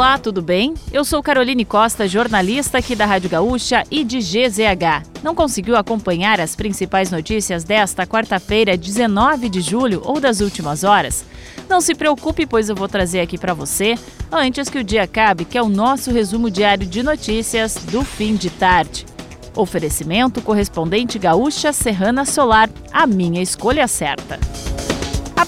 Olá, tudo bem? Eu sou Caroline Costa, jornalista aqui da Rádio Gaúcha e de GZH. Não conseguiu acompanhar as principais notícias desta quarta-feira, 19 de julho ou das últimas horas? Não se preocupe, pois eu vou trazer aqui para você antes que o dia acabe, que é o nosso resumo diário de notícias do fim de tarde. Oferecimento correspondente Gaúcha Serrana Solar, a minha escolha certa.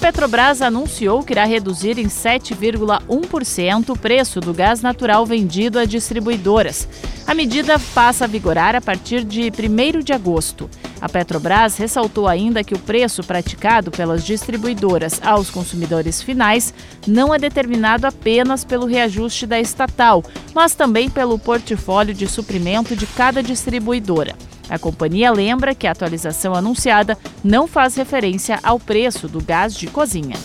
Petrobras anunciou que irá reduzir em 7,1% o preço do gás natural vendido a distribuidoras. A medida passa a vigorar a partir de 1 de agosto. A Petrobras ressaltou ainda que o preço praticado pelas distribuidoras aos consumidores finais não é determinado apenas pelo reajuste da estatal, mas também pelo portfólio de suprimento de cada distribuidora. A companhia lembra que a atualização anunciada não faz referência ao preço do gás de cozinha.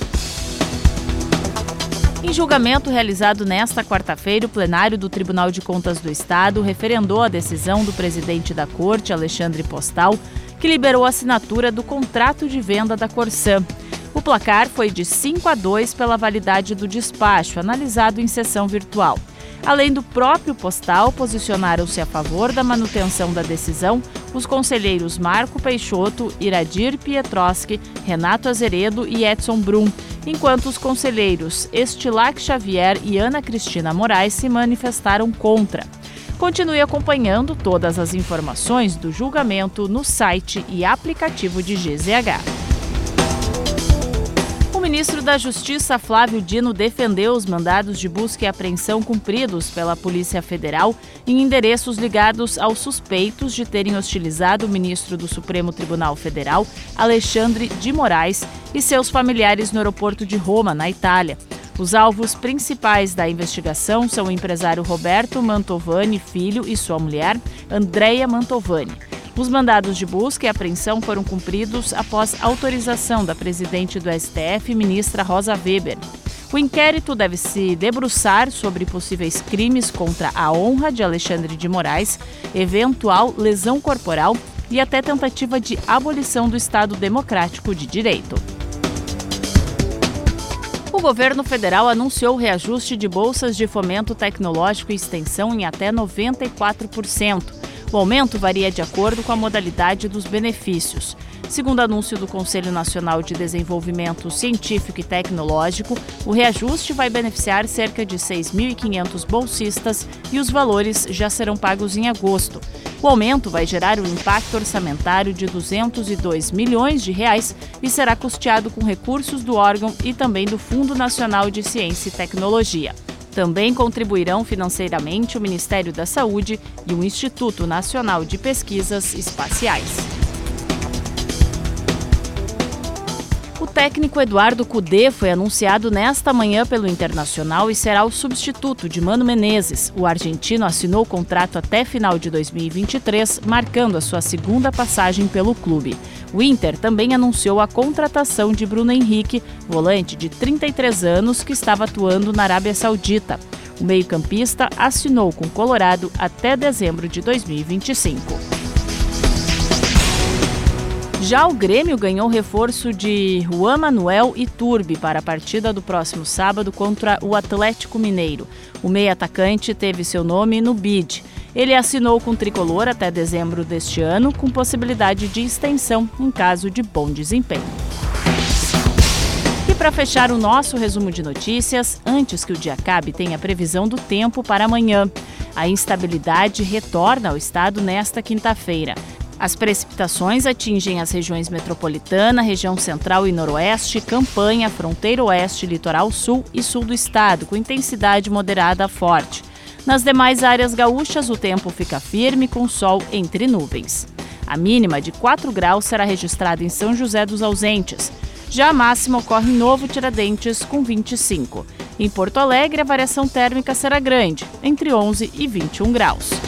Em julgamento realizado nesta quarta-feira, o plenário do Tribunal de Contas do Estado referendou a decisão do presidente da Corte, Alexandre Postal, que liberou a assinatura do contrato de venda da Corsã. O placar foi de 5 a 2 pela validade do despacho, analisado em sessão virtual. Além do próprio postal, posicionaram-se a favor da manutenção da decisão os conselheiros Marco Peixoto, Iradir Pietroski, Renato Azeredo e Edson Brum, enquanto os conselheiros Estilac Xavier e Ana Cristina Moraes se manifestaram contra. Continue acompanhando todas as informações do julgamento no site e aplicativo de GZH ministro da Justiça, Flávio Dino, defendeu os mandados de busca e apreensão cumpridos pela Polícia Federal em endereços ligados aos suspeitos de terem hostilizado o ministro do Supremo Tribunal Federal, Alexandre de Moraes, e seus familiares no aeroporto de Roma, na Itália. Os alvos principais da investigação são o empresário Roberto Mantovani Filho e sua mulher, Andrea Mantovani. Os mandados de busca e apreensão foram cumpridos após autorização da presidente do STF, ministra Rosa Weber. O inquérito deve se debruçar sobre possíveis crimes contra a honra de Alexandre de Moraes, eventual lesão corporal e até tentativa de abolição do Estado Democrático de Direito. O governo federal anunciou reajuste de bolsas de fomento tecnológico e extensão em até 94%. O aumento varia de acordo com a modalidade dos benefícios. Segundo anúncio do Conselho Nacional de Desenvolvimento Científico e Tecnológico, o reajuste vai beneficiar cerca de 6.500 bolsistas e os valores já serão pagos em agosto. O aumento vai gerar um impacto orçamentário de 202 milhões de reais e será custeado com recursos do órgão e também do Fundo Nacional de Ciência e Tecnologia. Também contribuirão financeiramente o Ministério da Saúde e o Instituto Nacional de Pesquisas Espaciais. O técnico Eduardo Cudê foi anunciado nesta manhã pelo Internacional e será o substituto de Mano Menezes. O argentino assinou o contrato até final de 2023, marcando a sua segunda passagem pelo clube. O Inter também anunciou a contratação de Bruno Henrique, volante de 33 anos que estava atuando na Arábia Saudita. O meio-campista assinou com o Colorado até dezembro de 2025. Já o Grêmio ganhou reforço de Juan Manuel e Turbi para a partida do próximo sábado contra o Atlético Mineiro. O meio-atacante teve seu nome no bid. Ele assinou com o tricolor até dezembro deste ano, com possibilidade de extensão em caso de bom desempenho. E para fechar o nosso resumo de notícias, antes que o dia acabe, tem a previsão do tempo para amanhã. A instabilidade retorna ao estado nesta quinta-feira. As precipitações atingem as regiões metropolitana, região central e noroeste, campanha, fronteira oeste, litoral sul e sul do estado, com intensidade moderada a forte. Nas demais áreas gaúchas, o tempo fica firme com sol entre nuvens. A mínima de 4 graus será registrada em São José dos Ausentes. Já a máxima ocorre em Novo Tiradentes, com 25. Em Porto Alegre, a variação térmica será grande, entre 11 e 21 graus.